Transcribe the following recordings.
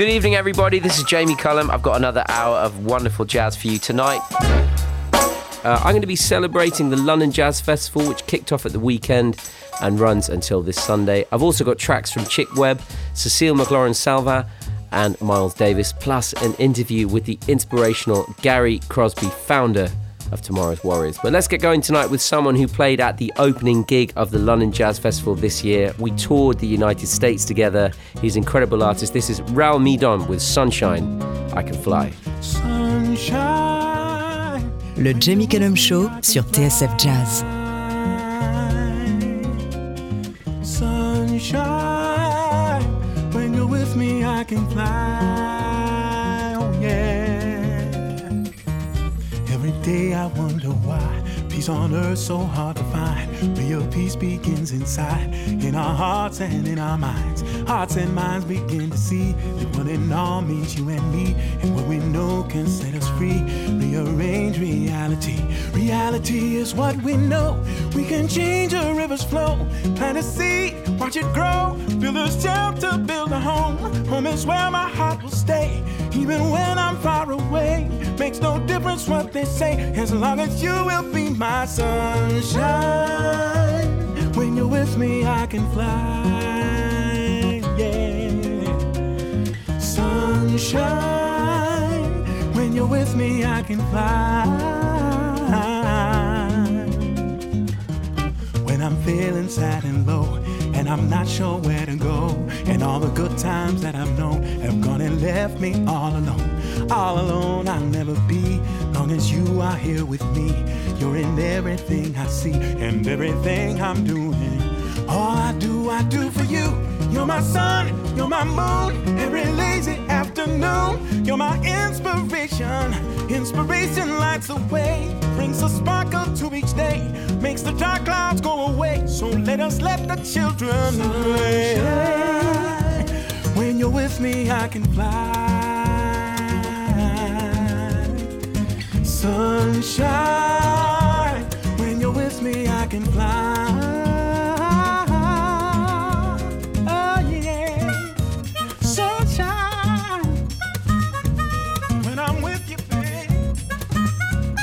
Good evening, everybody. This is Jamie Cullum. I've got another hour of wonderful jazz for you tonight. Uh, I'm going to be celebrating the London Jazz Festival, which kicked off at the weekend and runs until this Sunday. I've also got tracks from Chick Webb, Cecile McLorin Salvant, and Miles Davis, plus an interview with the inspirational Gary Crosby, founder of Tomorrow's Warriors. But let's get going tonight with someone who played at the opening gig of the London Jazz Festival this year. We toured the United States together. He's an incredible artist. This is Raul Midon with Sunshine, I Can Fly. Sunshine. Le Jamie Cullum Show sur TSF Jazz. Sunshine, when you're with me, I can fly. Day I wonder why peace on earth so hard to find. Real peace begins inside, in our hearts and in our minds. Hearts and minds begin to see that one and all means you and me, and what we know can set us free. Rearrange reality. Reality is what we know. We can change a river's flow, plant a seed, watch it grow, build a shelter, build a home. Home is where my heart will stay, even when I'm far away. Makes no difference what they say, as long as you will be my sunshine. When you're with me, I can fly. Yeah. Sunshine. When you're with me, I can fly. When I'm feeling sad and low, and I'm not sure where to go, and all the good times that I've known have gone and left me all alone. All alone, I'll never be, long as you are here with me. You're in everything I see and everything I'm doing. All I do, I do for you. You're my sun, you're my moon, every lazy afternoon. You're my inspiration. Inspiration lights the way, brings a sparkle to each day, makes the dark clouds go away. So let us let the children play. When you're with me, I can fly. Sunshine, when you're with me, I can fly. Oh, yeah. Sunshine, when I'm with you, babe.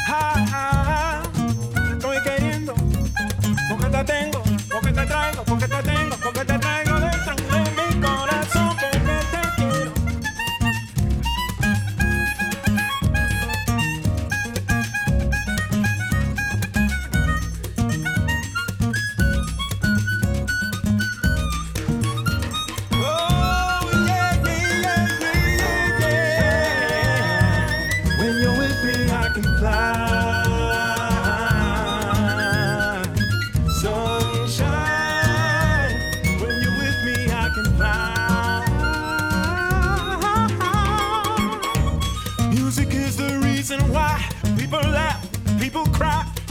Ah, estoy queriendo, porque te tengo, porque te traigo, porque te tengo, porque te traigo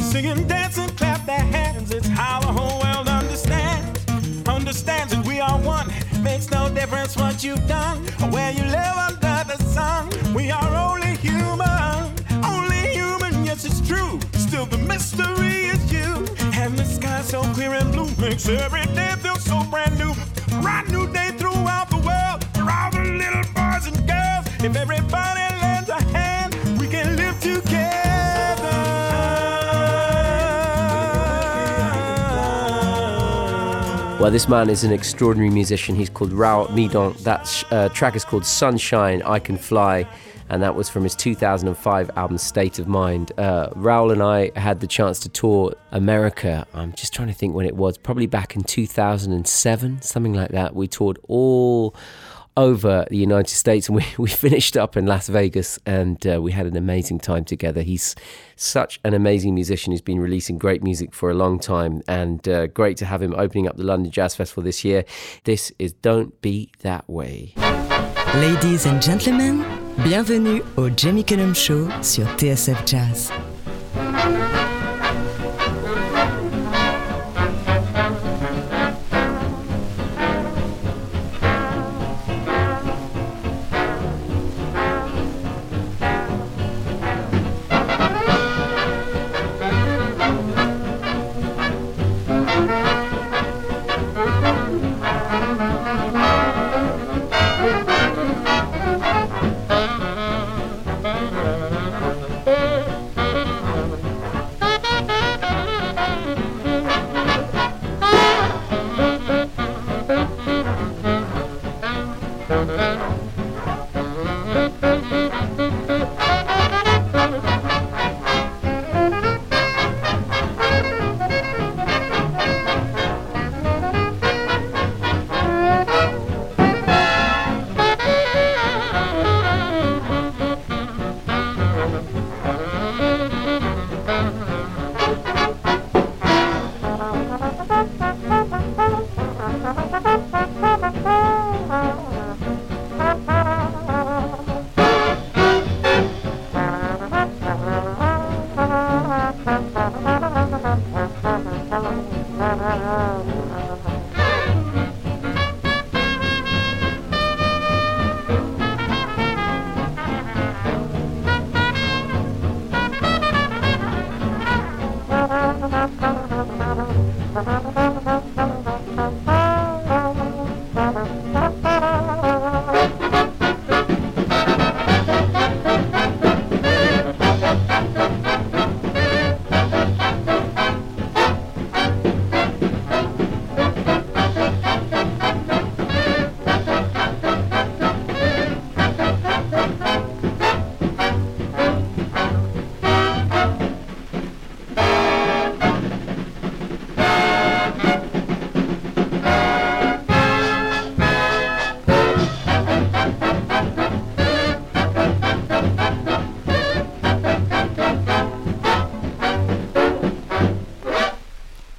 sing and dance and clap their hands. It's how the whole world understands, understands that we are one. Makes no difference what you've done or where you live under the sun. We are only human, only human. Yes, it's true. Still, the mystery is you. And the sky so clear and blue makes every day feel so brand new. Brand new day throughout Well, this man is an extraordinary musician. He's called Raul Midon. That uh, track is called Sunshine, I Can Fly, and that was from his 2005 album State of Mind. Uh, Raul and I had the chance to tour America. I'm just trying to think when it was, probably back in 2007, something like that. We toured all over the United States, and we, we finished up in Las Vegas, and uh, we had an amazing time together. He's such an amazing musician who's been releasing great music for a long time, and uh, great to have him opening up the London Jazz Festival this year. This is Don't Be That Way. Ladies and gentlemen, bienvenue au Jamie Cullum Show sur TSF Jazz.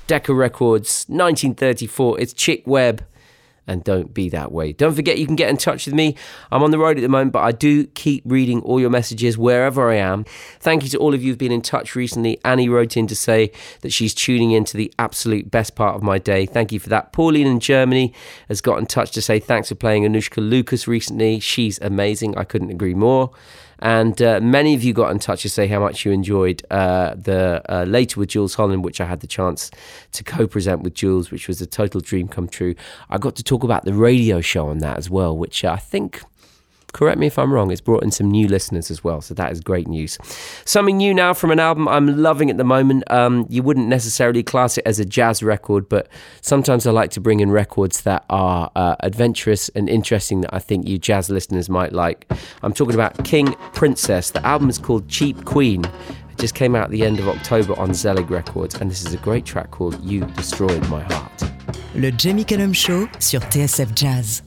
Decca Records, 1934. It's Chick Webb and don't be that way. Don't forget you can get in touch with me. I'm on the road at the moment, but I do keep reading all your messages wherever I am. Thank you to all of you who've been in touch recently. Annie wrote in to say that she's tuning in to the absolute best part of my day. Thank you for that. Pauline in Germany has got in touch to say thanks for playing Anoushka Lucas recently. She's amazing. I couldn't agree more. And uh, many of you got in touch to say how much you enjoyed uh, the uh, Later with Jools Holland, which I had the chance to co present with Jools, which was a total dream come true. I got to talk about the radio show on that as well, which I think correct me if I'm wrong, it's brought in some new listeners as well. So that is great news. Something new now from an album I'm loving at the moment. Um, you wouldn't necessarily class it as a jazz record, but sometimes I like to bring in records that are uh, adventurous and interesting that I think you jazz listeners might like. I'm talking about King Princess. The album is called Cheap Queen. It just came out at the end of October on Zelig Records, and this is a great track called You Destroyed My Heart. Le Jamie Cullum Show sur TSF Jazz.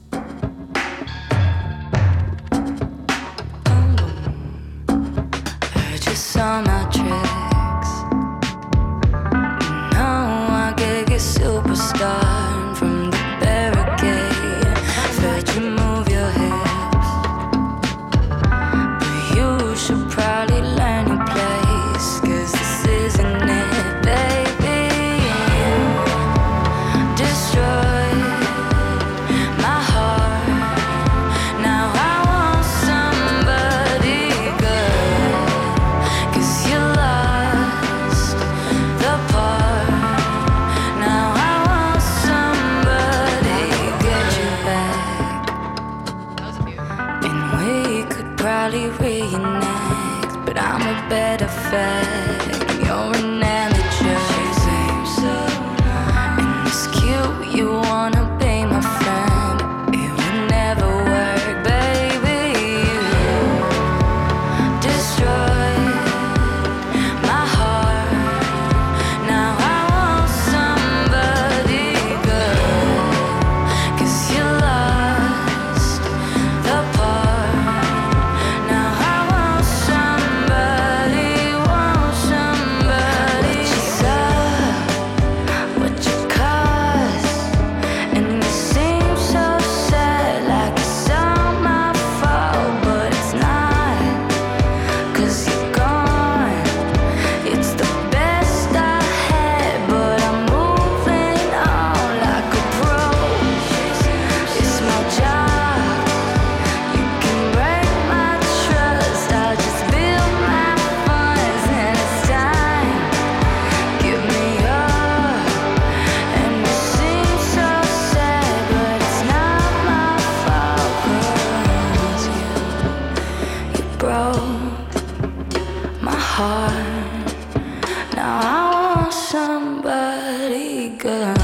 Somebody good.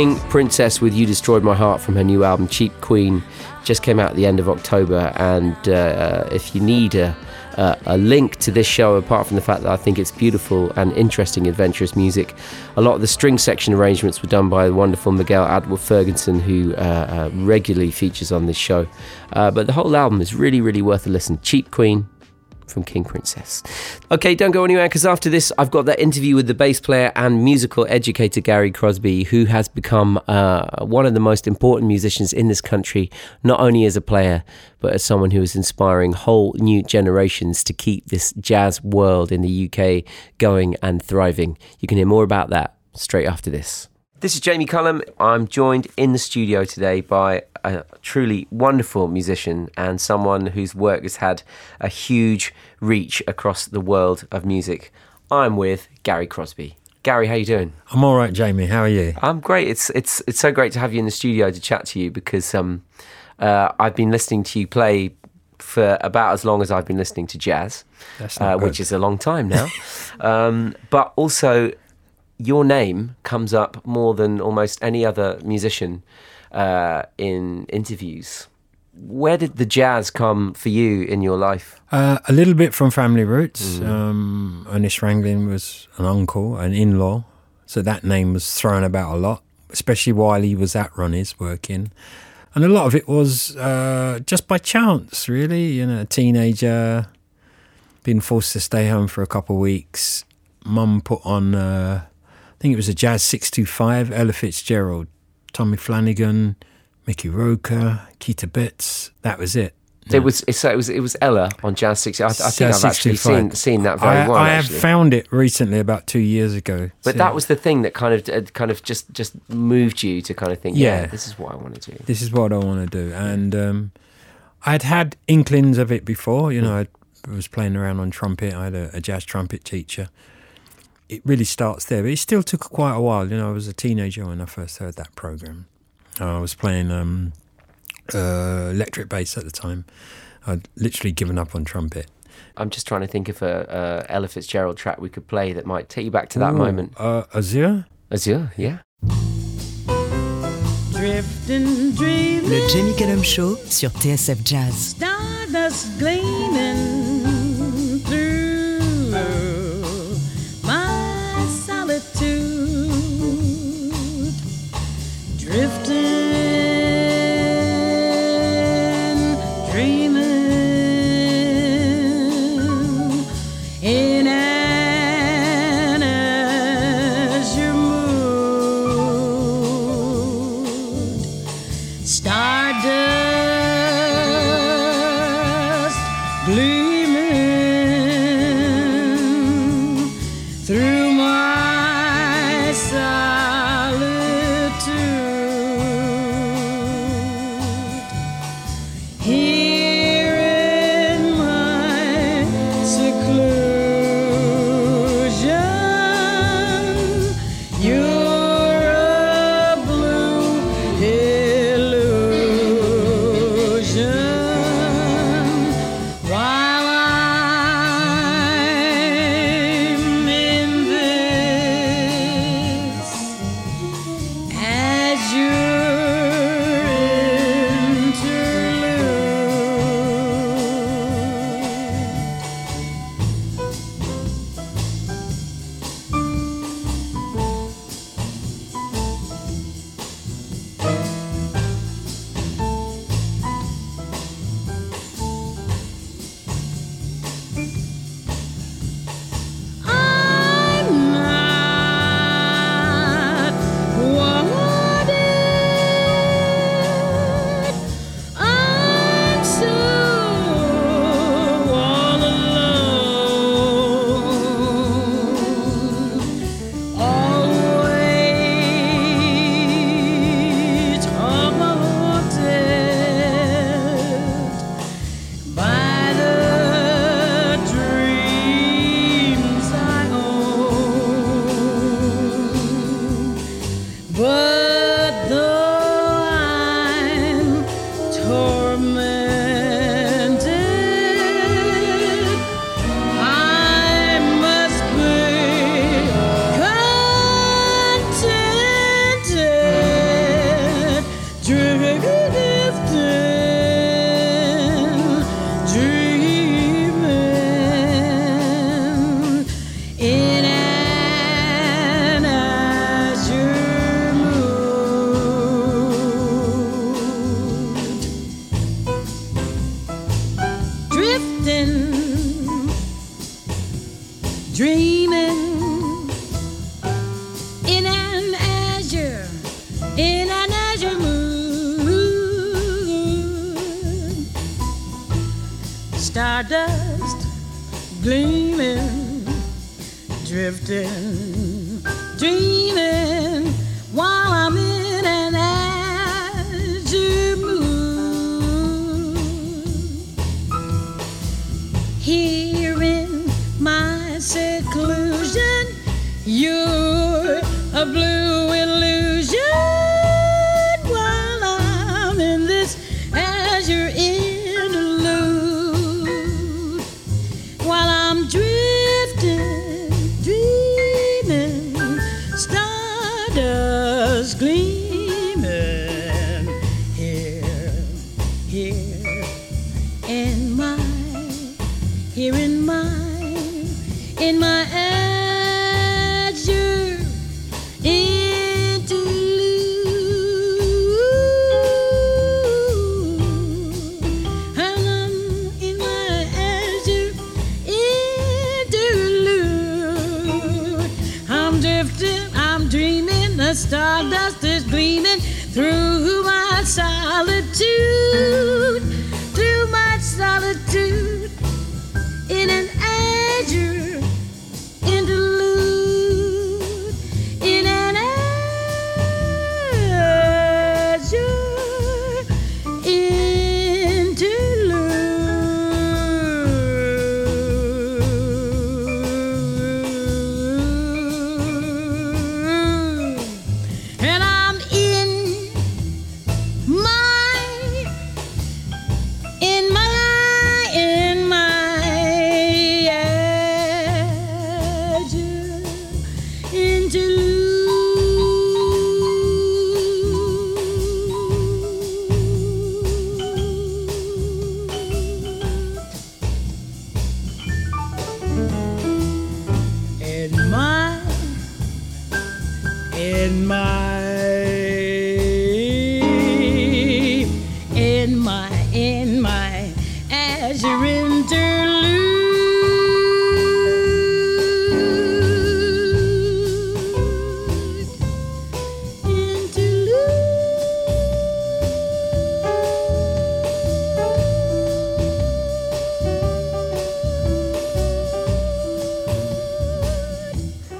King Princess with You Destroyed My Heart from her new album Cheap Queen just came out at the end of October. And uh, if you need a, a, a link to this show, apart from the fact that I think it's beautiful and interesting, adventurous music, a lot of the string section arrangements were done by the wonderful Miguel Atwood-Ferguson, who uh, uh, regularly features on this show. Uh, but the whole album is really, really worth a listen. Cheap Queen from King Princess. Okay, don't go anywhere because after this, I've got that interview with the bass player and musical educator Gary Crosby, who has become uh, one of the most important musicians in this country, not only as a player, but as someone who is inspiring whole new generations to keep this jazz world in the UK going and thriving. You can hear more about that straight after this. This is Jamie Cullum. I'm joined in the studio today by a truly wonderful musician and someone whose work has had a huge reach across the world of music. I'm with Gary Crosby. Gary, how you doing? I'm all right, Jamie. How are you? I'm great. It's it's it's so great to have you in the studio to chat to you because um, uh, I've been listening to you play for about as long as I've been listening to jazz, uh, which is a long time now. um, but also, your name comes up more than almost any other musician uh, in interviews. Where did the jazz come for you in your life? Uh, a little bit from family roots. Um, Ernest Ranglin was an uncle, an in-law, so that name was thrown about a lot, especially while he was at Ronnie's working. And a lot of it was uh, just by chance, really. You know, a teenager being forced to stay home for a couple of weeks. Mum put on, uh, think it was a Jazz 625, Ella Fitzgerald, Tommy Flanagan, Mickey Roker, Keter Betts. That was it. It was so it was it was Ella on Jazz 60. I, I think Jazz I've actually seen seen that very I, well. I have actually. found it recently, about two years ago. but So that was the thing that kind of uh, kind of just just moved you to kind of think, yeah, Yeah. this is what I want to do. this is what I want to do. And um, I'd had inklings of it before. You know, I was playing around on trumpet. I had a, a jazz trumpet teacher. It really starts there, but it still took quite a while. You know, I was a teenager when I first heard that program. I was playing um, uh, electric bass at the time. I'd literally given up on trumpet. I'm just trying to think of a, a Ella Fitzgerald track we could play that might take you back to that Ooh, moment. Uh, Azure? Azure, yeah. Drifting, dreaming, Le Jamie Cullum Show sur TSF Jazz. stardust gleaming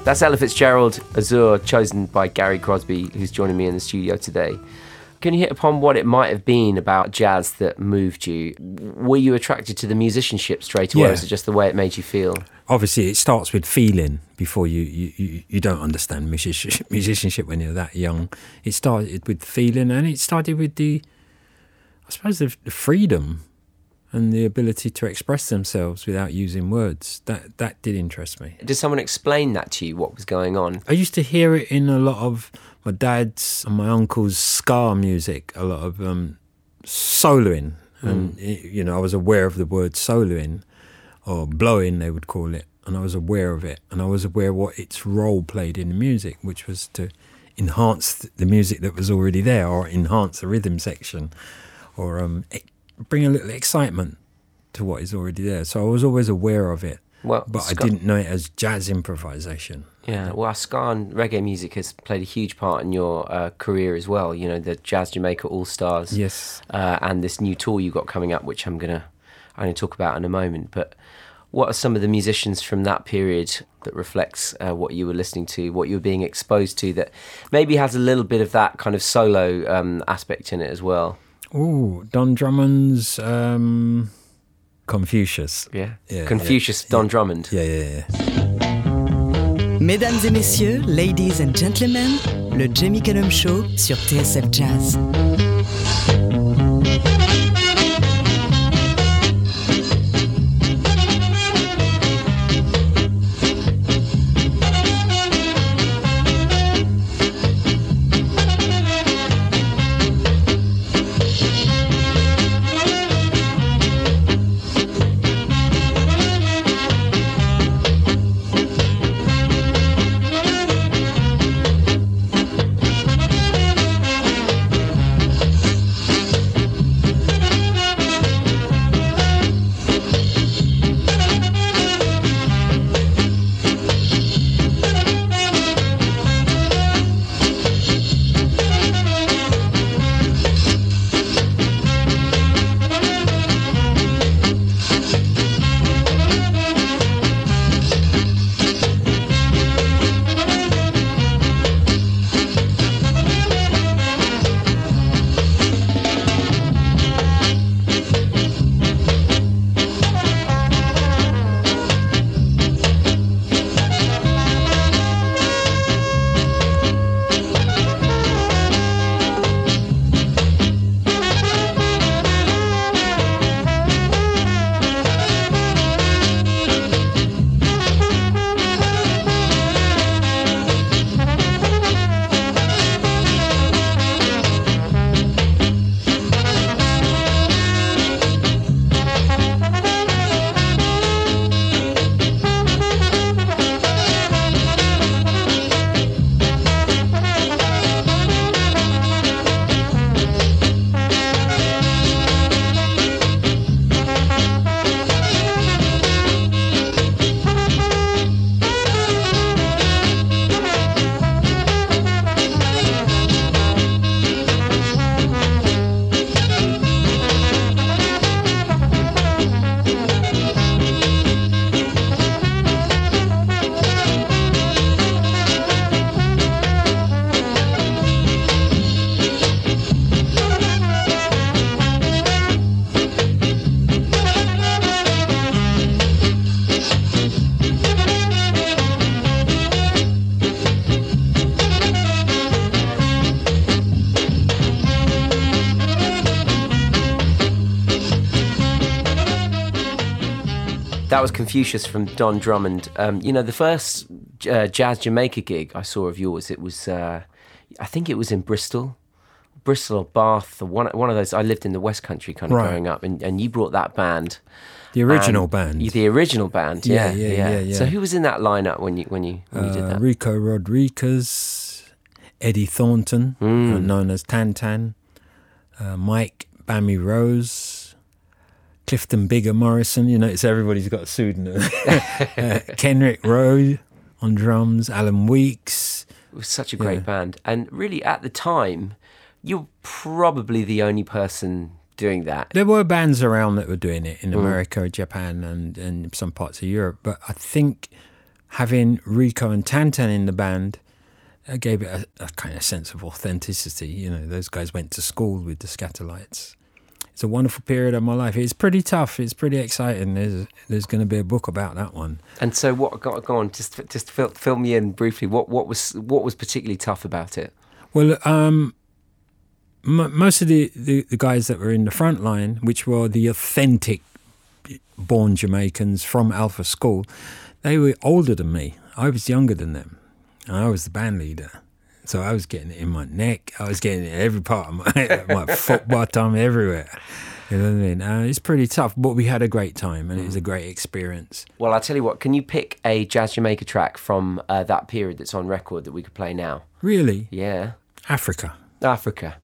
That's Ella Fitzgerald Azure, chosen by Gary Crosby, who's joining me in the studio today. Can you hit upon what it might have been about jazz that moved you? Were you attracted to the musicianship straight away, or Yeah. is it just the way it made you feel? Obviously, it starts with feeling before you you, you, you don't understand musicianship, musicianship when you're that young. It started with feeling, and it started with the, I suppose, the, the freedom and the ability to express themselves without using words. That that did interest me. Did someone explain that to you, what was going on? I used to hear it in a lot of my dad's and my uncle's ska music, a lot of um, soloing. And, it- you know, I was aware of the word soloing or blowing, they would call it. And I was aware of it. And I was aware of what its role played in the music, which was to enhance the music that was already there or enhance the rhythm section or um, bring a little excitement to what is already there. So I was always aware of it. Well, but I didn't know it as jazz improvisation. Yeah, well, ska and reggae music has played a huge part in your uh, career as well. You know, the Jazz Jamaica All Stars. Yes. Uh, and this new tour you got coming up, which I'm gonna I'm gonna talk about in a moment. But what are some of the musicians from that period that reflects uh, what you were listening to, what you were being exposed to, that maybe has a little bit of that kind of solo um, aspect in it as well? Oh, Don Drummond's um, Confucius. Yeah. Yeah, Confucius, yeah, Don yeah. Drummond. Yeah, yeah, yeah. Mesdames et messieurs, ladies and gentlemen, le Jamie Cullum Show sur TSF Jazz. Confucius from Don Drummond. Um, you know, the first uh, Jazz Jamaica gig I saw of yours, it was, uh, I think it was in Bristol. Bristol or Bath, or one one of those. I lived in the West Country kind of Right. growing up, and, and you brought that band, The original and- band. the original band. Yeah, Yeah, yeah, yeah, yeah. So who was in that lineup when you when you when you did Uh, that? Rico Rodriguez, Eddie Thornton, uh, known as Tantan, uh, Mike Bammy Rose, Clifton Bigger Morrison. You notice everybody's got a pseudonym. uh, Kenrick Rowe on drums, Alan Weeks. It was such a great Yeah. band, and really at the time, you're probably the only person doing that. There were bands around that were doing it Mm. in America, Japan, and, and some parts of Europe. But I think having Rico and Tantan in the band uh, gave it a, a kind of sense of authenticity. You know, those guys went to school with the Skatalites. It's a wonderful period of my life. It's pretty tough. It's pretty exciting. There's there's going to be a book about that one. And so, what? Go, go on, just just fill, fill me in briefly. What what was what was particularly tough about it? Well, um, m- most of the, the, the guys that were in the front line, which were the authentic born Jamaicans from Alpha School, they were older than me. I was younger than them. And I was the band leader. So I was getting it in my neck. I was getting it in every part of my, my foot, bottom, everywhere. You know what I mean? Uh, it's pretty tough, but we had a great time and it was a great experience. Well, I'll tell you what. Can you pick a Jazz Jamaica track from uh, that period that's on record that we could play now? Really, Yeah, Africa. Africa.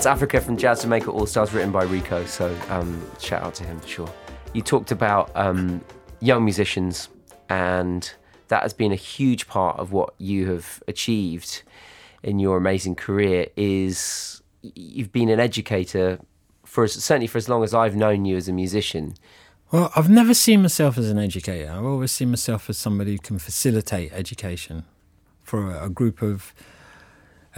That's Africa from Jazz Jamaica All Stars, written by Rico. So um, shout out to him for sure. You talked about um, young musicians, and that has been a huge part of what you have achieved in your amazing career. Is you've been an educator for certainly for as long as I've known you as a musician. Well, I've never seen myself as an educator. I've always seen myself as somebody who can facilitate education for a, a group of.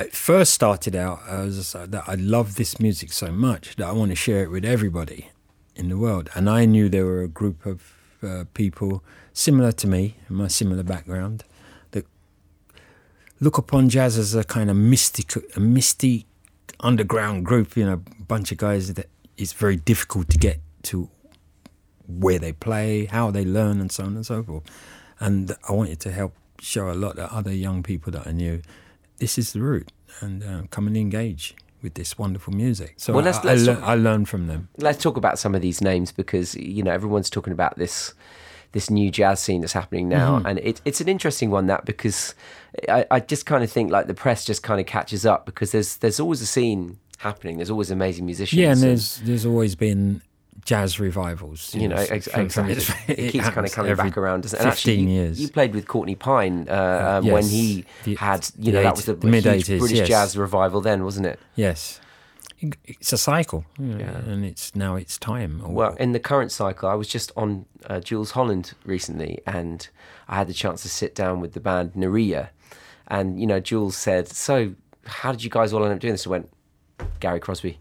It first started out as that I love this music so much that I want to share it with everybody in the world, and I knew there were a group of uh, people similar to me, in my similar background, that look upon jazz as a kind of mystic, a mystic underground group. You know, a bunch of guys that it's very difficult to get to where they play, how they learn, and so on and so forth. And I wanted to help show a lot of other young people that I knew this is the route, and uh, come and engage with this wonderful music. So Well, I, let's- I, let's lear- talk- I learned from them. let's talk about some of these names because you know everyone's talking about this this new jazz scene that's happening now Mm-hmm. and it, it's an interesting one that because I, I just kind of think like the press just kind of catches up because there's there's always a scene happening there's always amazing musicians Yeah, and there's there's always been jazz revivals. you know f- ex- from- from- exactly it, keeps kind of coming back around doesn't it? And 15 actually, you, years. you played with Courtney Pine uh, um, when he The- had you know that was the, the mid eighties British yes. jazz revival then wasn't it Yes, it's a cycle, Yeah. and it's now it's time. or- Well, in the current cycle, I was just on uh, Jools Holland recently, and I had the chance to sit down with the band Nerija, and you know, Jools said, "So, how did you guys all end up doing this?" I went, "Gary Crosby."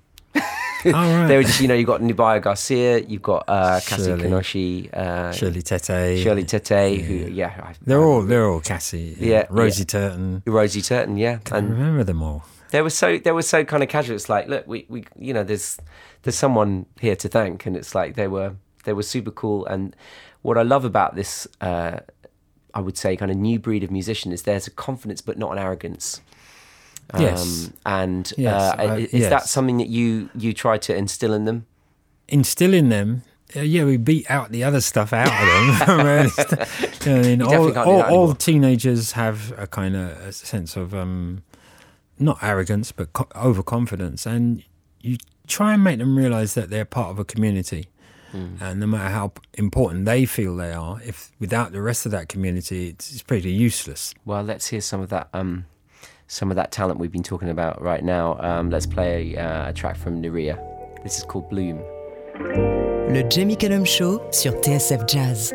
Right. They were just, you know, you've got Nubya Garcia, you've got uh, Cassie Shirley. Kinoshi, uh, Shirley Tetteh, Shirley Tetteh, who, yeah, I, They're all they're all Cassie. Yeah, Rosie yeah. Turton. Rosie Turton, yeah, I and remember them all. they were so they were so kind of casual. It's like, look, we, we you know, there's there's someone here to thank, and it's like they were they were super cool. And what I love about this, uh, I would say, kind of new breed of musician is there's a confidence but not an arrogance. Yes. and Yes, uh, I- is that something that you you try to instill in them? Instill in them. Uh, yeah, we beat out the other stuff out of them. I mean, it's- I mean, definitely all, all, all teenagers have a kind of a sense of um, not arrogance but co- overconfidence, and you try and make them realize that they're part of a community. Hmm. And no matter how important they feel they are, if without the rest of that community, it's, it's pretty useless. Well, let's hear some of that. Um, some of that talent we've been talking about right now. Um, let's play a, uh, a track from Nerija. This is called Blume. Le Jamie Cullum Show sur TSF Jazz.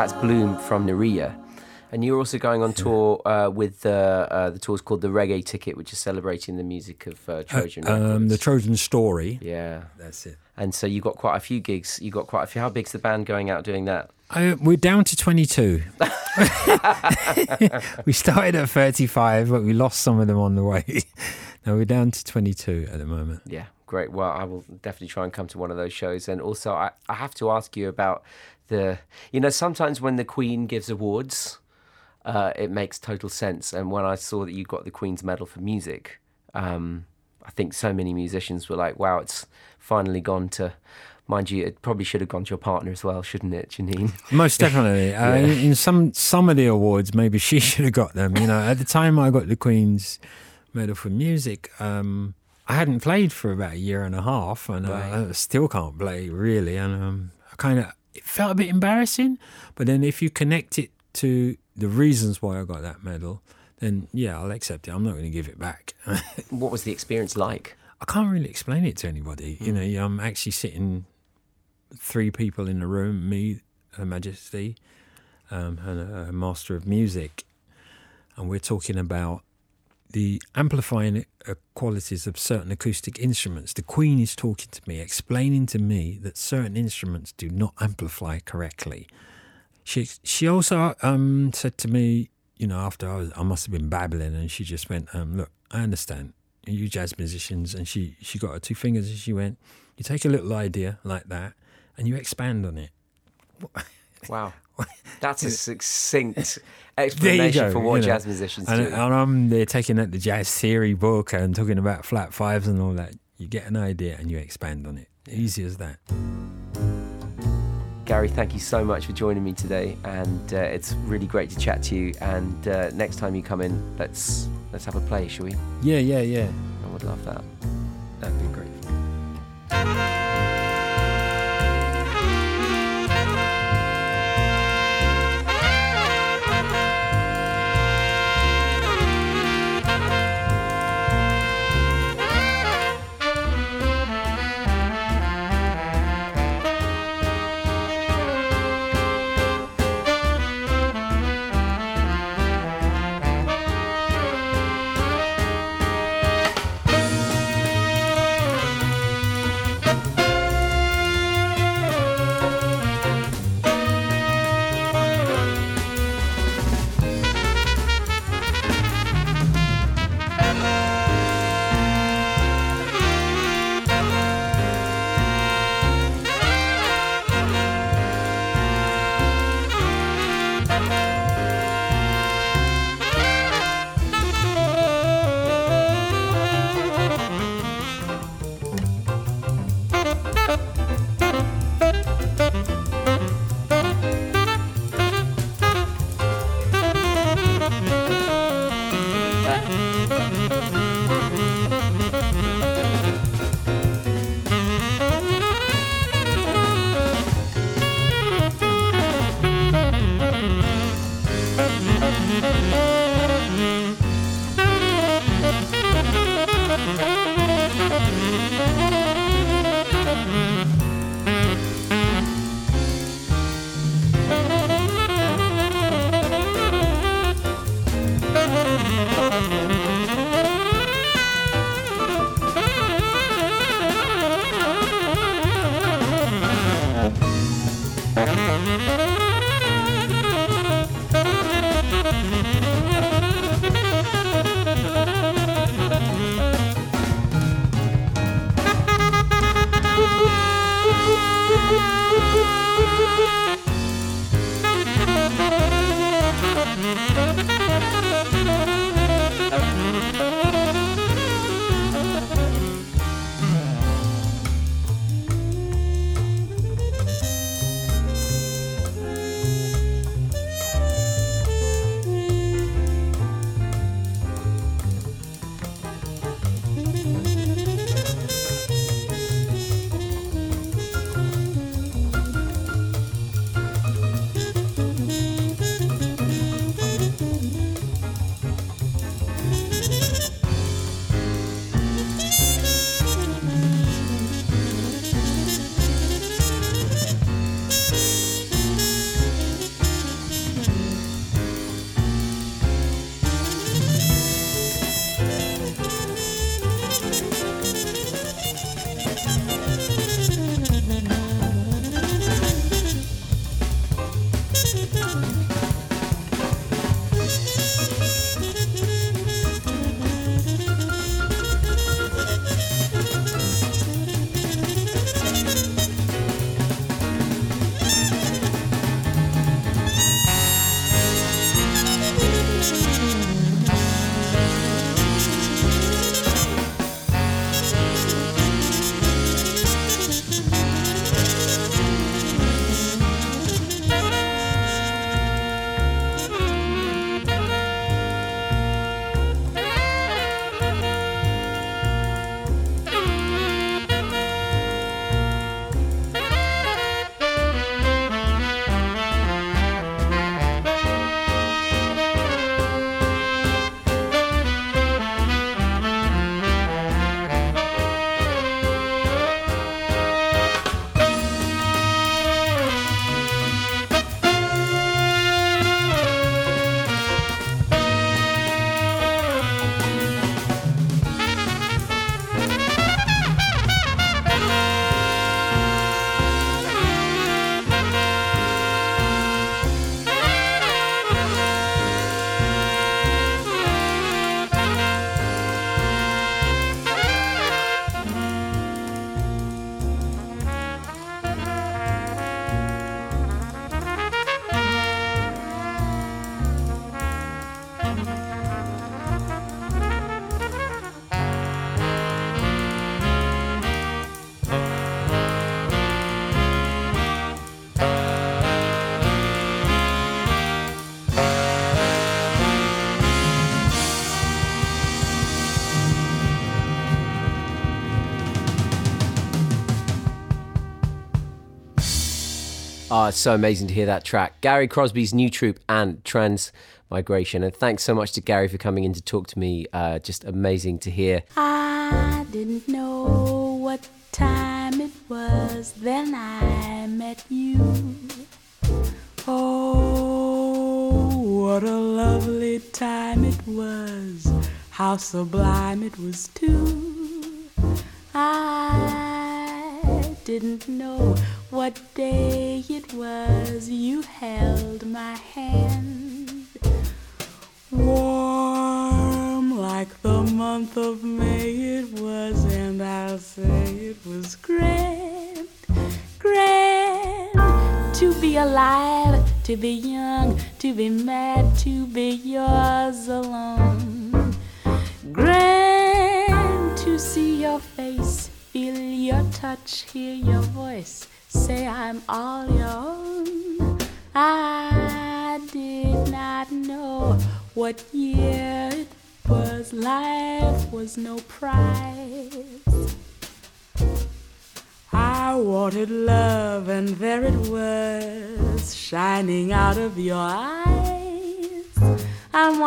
That's Blume from Nerija. And you're also going on tour uh, with uh, uh, the tour's called the Reggae Ticket, which is celebrating the music of uh, Trojan. Um, the Trojan Story. yeah. That's it. And so you've got quite a few gigs. You've got quite a few. How big's the band going out doing that? I, we're down to 22. we started at 35, but we lost some of them on the way. now we're down to 22 at the moment. Yeah, great. Well, I will definitely try and come to one of those shows. And also, I, I have to ask you about the, you know, sometimes when the Queen gives awards, uh, it makes total sense. And when I saw that you got the Queen's Medal for Music, um, I think so many musicians were like, wow, it's finally gone to, mind you, it probably should have gone to your partner as well, shouldn't it, Janine? Most definitely. uh, in, in some some of the awards, maybe she should have got them. You know, at the time I got the Queen's Medal for Music, um, I hadn't played for about a year and a half, and uh, Right. I still can't play really. And um, I kind of it felt a bit embarrassing. But then if you connect it to the reasons why I got that medal, then yeah, I'll accept it. I'm not going to give it back. what was the experience like? I can't really explain it to anybody. You know, I'm actually sitting three people in the room, me, Her Majesty, um, and a, a master of music, and we're talking about the amplifying uh, qualities of certain acoustic instruments. The Queen is talking to me, explaining to me that certain instruments do not amplify correctly. She she also um, said to me, you know, after I was, I must have been babbling, and she just went, um, "Look, I understand you jazz musicians," and she she got her two fingers and she went, "You take a little idea like that, and you expand on it." Wow. That's a succinct explanation go, for what you know. jazz musicians and, do. and I'm there taking out the jazz theory book and talking about flat fives and all that. You get an idea and you expand on it. Easy as that. Gary, thank you so much for joining me today, and uh, it's really great to chat to you. And uh, next time you come in, let's let's have a play, shall we? Yeah, yeah, yeah. I would love that. That'd be great. Oh, it's so amazing to hear that track. Gary Crosby's Nu Troop and Transmigration. And thanks so much to Gary for coming in to talk to me. Uh, just amazing to hear. I didn't know what time it was then I met you. Oh, what a lovely time it was. How sublime it was, too. Didn't know what day it was you held my hand. Warm like the month of May it was, and I'll say it was grand, grand to be alive, to be young, to be mad, to be yours alone. Grand to see your face, your touch, hear your voice, say I'm all your own. I did not know what year it was, life was no prize. I wanted love, and there it was, shining out of your eyes. I'm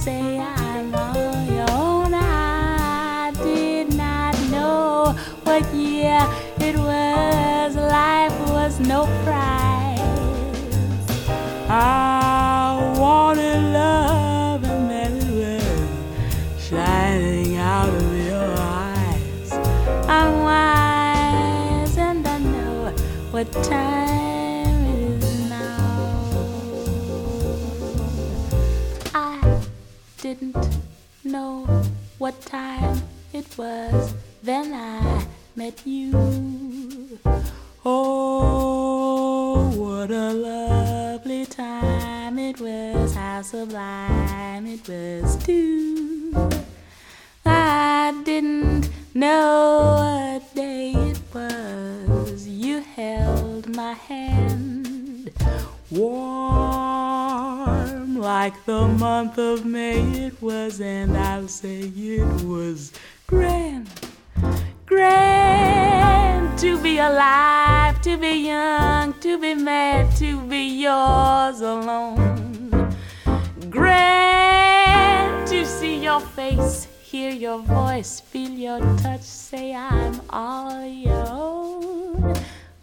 Say I'm all your own. I did not know what year was, then I met you. Oh, what a lovely time it was, how sublime it was, too. I didn't know what day it was, you held my hand. Warm like the month of May it was, and I'll say it was grand grand to be alive, to be young, to be mad, to be yours alone. Grand to see your face, hear your voice, feel your touch, say I'm all your own.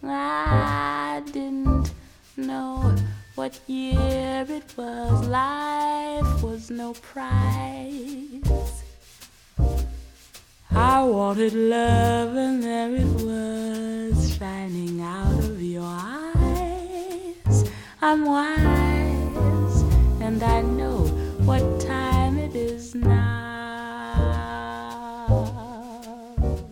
I didn't know what year it was, life was no prize. I wanted love, and there it was, shining out of your eyes. I'm wise, and I know what time it is now.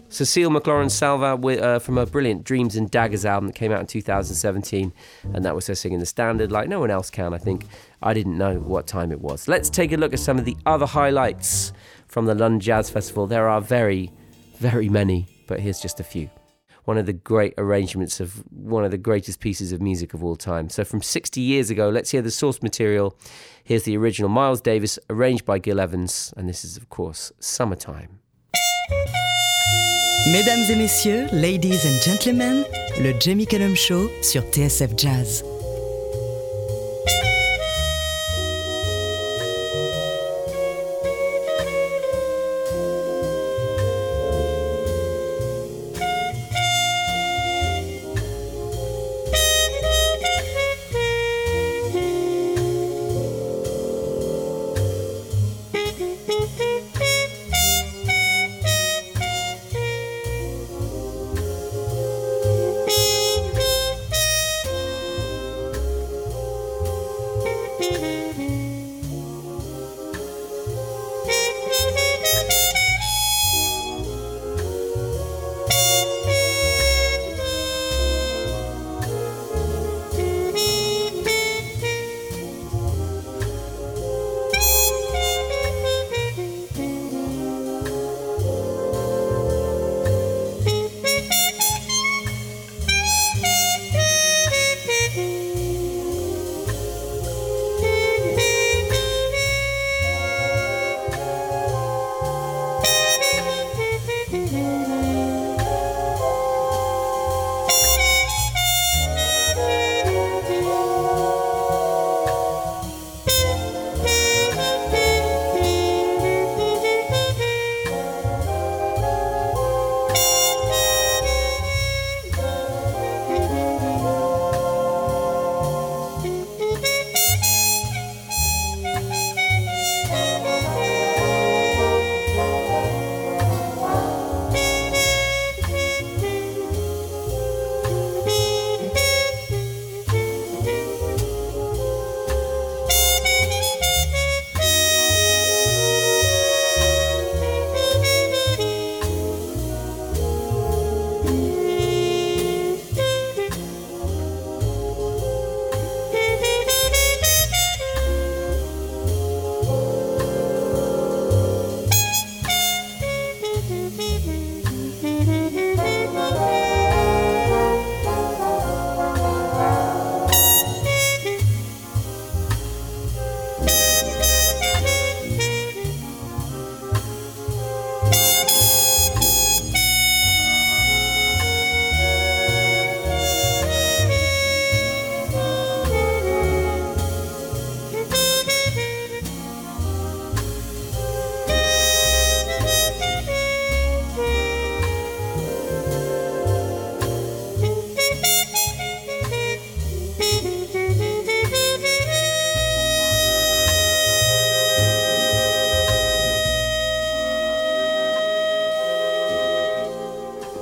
Cecile McLorin Salvant uh, from her brilliant Dreams and Daggers album that came out in 2017, and that was her singing the standard like no one else can, I think. I didn't know what time it was. Let's take a look at some of the other highlights from the London Jazz Festival. There are very, very many, but here's just a few. One of the great arrangements of one of the greatest pieces of music of all time. So, from 60 years ago, let's hear the source material. Here's the original Miles Davis, arranged by Gil Evans, and this is, of course, Summertime. Mesdames et messieurs, ladies and gentlemen, le Jamie Cullum Show sur TSF Jazz.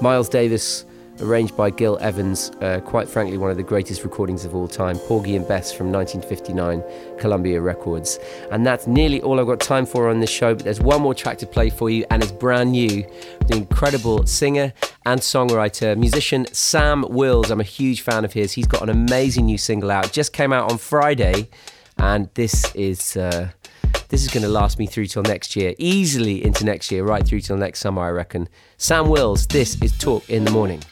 Miles Davis, arranged by Gil Evans, uh, quite frankly, one of the greatest recordings of all time. Porgy and Bess from 1959, Columbia Records. And that's nearly all I've got time for on this show, but there's one more track to play for you, and it's brand new. The incredible singer and songwriter, musician Sam Wills. I'm a huge fan of his. He's got an amazing new single out, just came out on Friday, and this is. Uh, this is going to last me through till next year, easily into next year, right through till next summer, I reckon. Sam Wills, this is Talk in the Morning.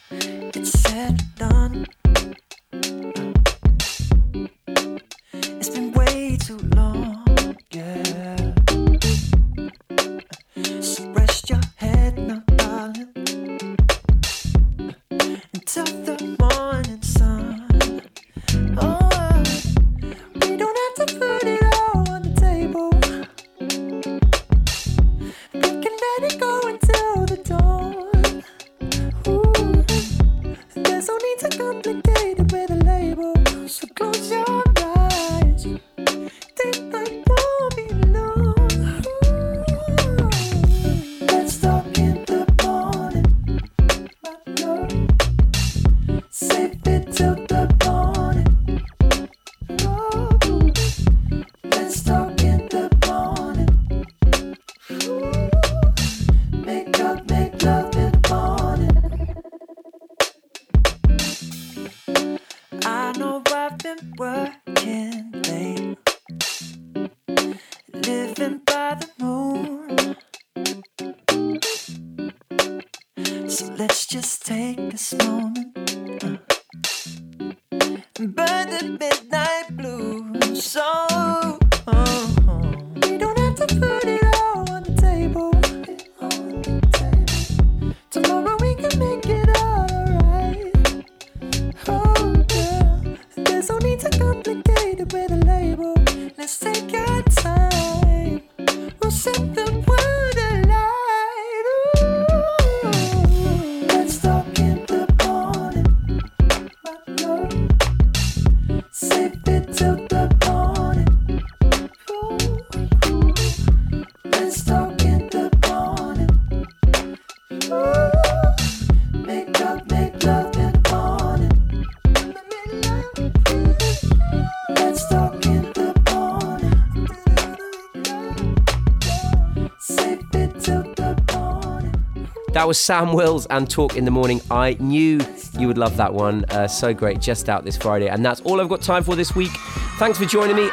That was Sam Wills and Talk in the Morning. I knew you would love that one. Uh, so great, just out this Friday. And that's all I've got time for this week. Thanks for joining me.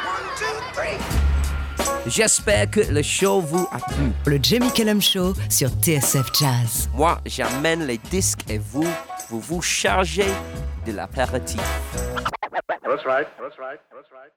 J'espère que le show vous a plu. Le Jamie Cullum Show sur TSF Jazz. Moi, j'amène les disques et vous, vous vous chargez de l'apéritif. That's right, that's right, that's right.